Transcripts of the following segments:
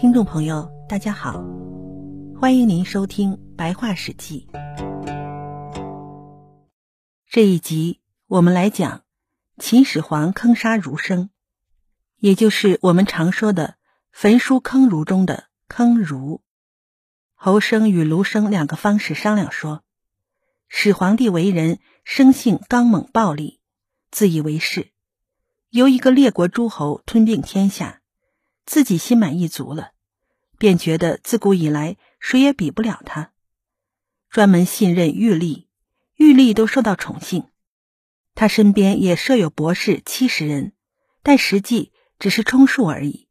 听众朋友，大家好，欢迎您收听《白话史记》。这一集我们来讲秦始皇坑杀儒生，也就是我们常说的“焚书坑儒”中的坑儒。侯生与卢生两个方士商量说，始皇帝为人生性刚猛暴戾，自以为是，由一个列国诸侯吞并天下。自己心满意足了，便觉得自古以来谁也比不了他。专门信任玉立，玉立都受到宠幸。他身边也设有博士七十人，但实际只是充数而已。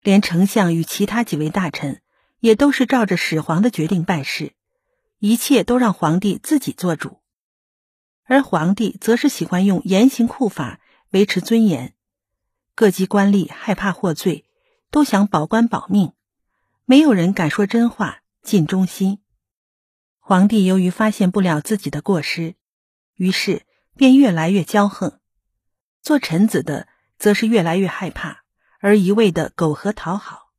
连丞相与其他几位大臣也都是照着始皇的决定办事，一切都让皇帝自己做主。而皇帝则是喜欢用严刑酷法维持尊严，各级官吏害怕获罪。都想保官保命，没有人敢说真话、尽忠心。皇帝由于发现不了自己的过失，于是便越来越骄横；做臣子的则是越来越害怕，而一味的苟合讨好。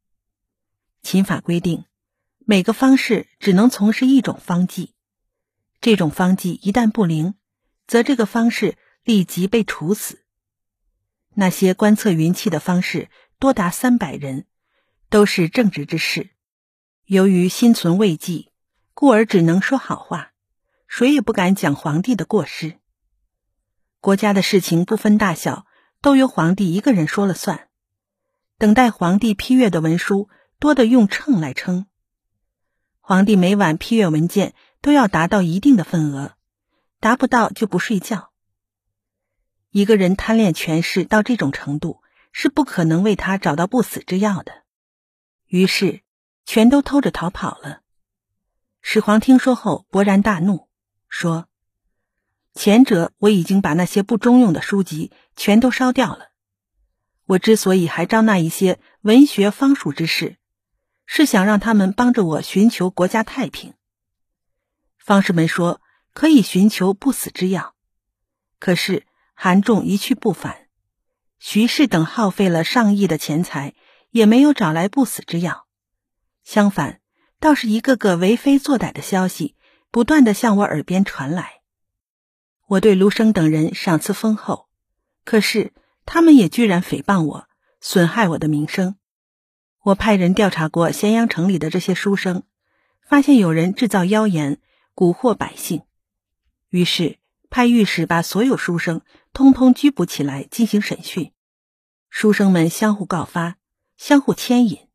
秦法规定，每个方士只能从事一种方剂，这种方剂一旦不灵，则这个方士立即被处死。那些观测云气的方式多达三百人，都是正直之士。由于心存畏忌，故而只能说好话，谁也不敢讲皇帝的过失。国家的事情不分大小，都由皇帝一个人说了算。等待皇帝批阅的文书多得用秤来称。皇帝每晚批阅文件都要达到一定的份额，达不到就不睡觉。一个人贪恋权势到这种程度，是不可能为他找到不死之药的。于是，全都偷着逃跑了。始皇听说后勃然大怒，说：“前者我已经把那些不中用的书籍全都烧掉了。我之所以还招纳一些文学方术之士，是想让他们帮着我寻求国家太平。方士们说可以寻求不死之药，可是。”韩仲一去不返，徐氏等耗费了上亿的钱财，也没有找来不死之药。相反，倒是一个个为非作歹的消息不断的向我耳边传来。我对卢生等人赏赐丰厚，可是他们也居然诽谤我，损害我的名声。我派人调查过咸阳城里的这些书生，发现有人制造妖言，蛊惑百姓，于是。派御史把所有书生通通拘捕起来进行审讯，书生们相互告发，相互牵引，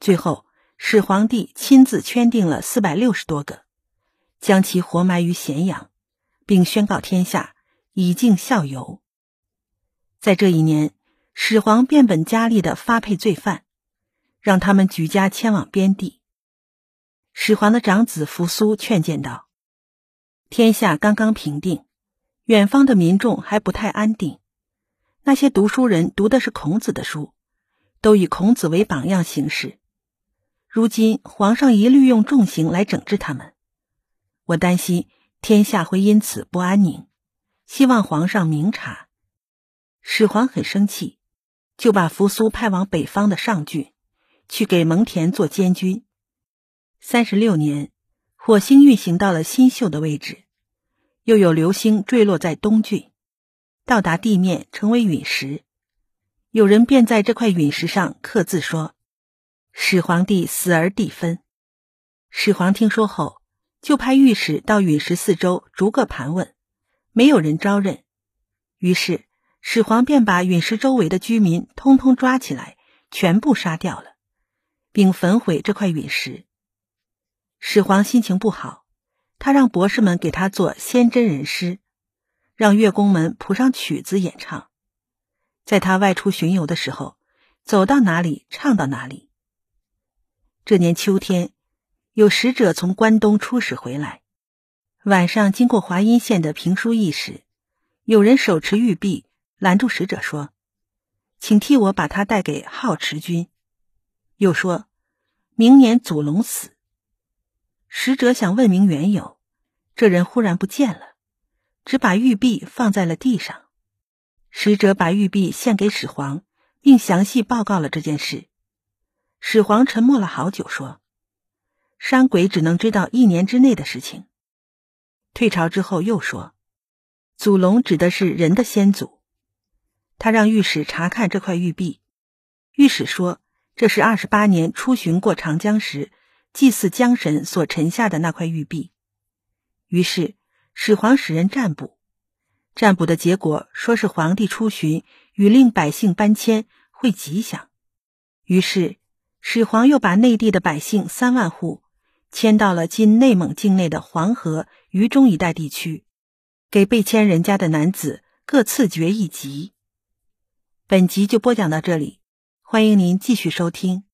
最后始皇帝亲自圈定了四百六十多个，将其活埋于咸阳，并宣告天下以儆效尤。在这一年，始皇变本加厉的发配罪犯，让他们举家迁往边地。始皇的长子扶苏劝谏道：“天下刚刚平定。”远方的民众还不太安定，那些读书人读的是孔子的书，都以孔子为榜样行事。如今皇上一律用重刑来整治他们，我担心天下会因此不安宁，希望皇上明察。始皇很生气，就把扶苏派往北方的上郡，去给蒙恬做监军。三十六年，火星运行到了新秀的位置。又有流星坠落在东郡，到达地面成为陨石。有人便在这块陨石上刻字说：“始皇帝死而地分。”始皇听说后，就派御史到陨石四周逐个盘问，没有人招认。于是始皇便把陨石周围的居民通通抓起来，全部杀掉了，并焚毁这块陨石。始皇心情不好。他让博士们给他做仙真人诗，让乐工们谱上曲子演唱。在他外出巡游的时候，走到哪里唱到哪里。这年秋天，有使者从关东出使回来，晚上经过华阴县的评书驿时，有人手持玉璧拦住使者说：“请替我把他带给浩池君。”又说：“明年祖龙死。”使者想问明缘由，这人忽然不见了，只把玉璧放在了地上。使者把玉璧献给始皇，并详细报告了这件事。始皇沉默了好久，说：“山鬼只能知道一年之内的事情。”退朝之后又说：“祖龙指的是人的先祖。”他让御史查看这块玉璧，御史说：“这是二十八年出巡过长江时，祭祀江神所沉下的那块玉璧。”于是始皇使人占卜，占卜的结果说是皇帝出巡与令百姓搬迁会吉祥。于是始皇又把内地的百姓三万户迁到了今内蒙境内的黄河、渝中一带地区，给被迁人家的男子各赐爵一级。本集就播讲到这里，欢迎您继续收听。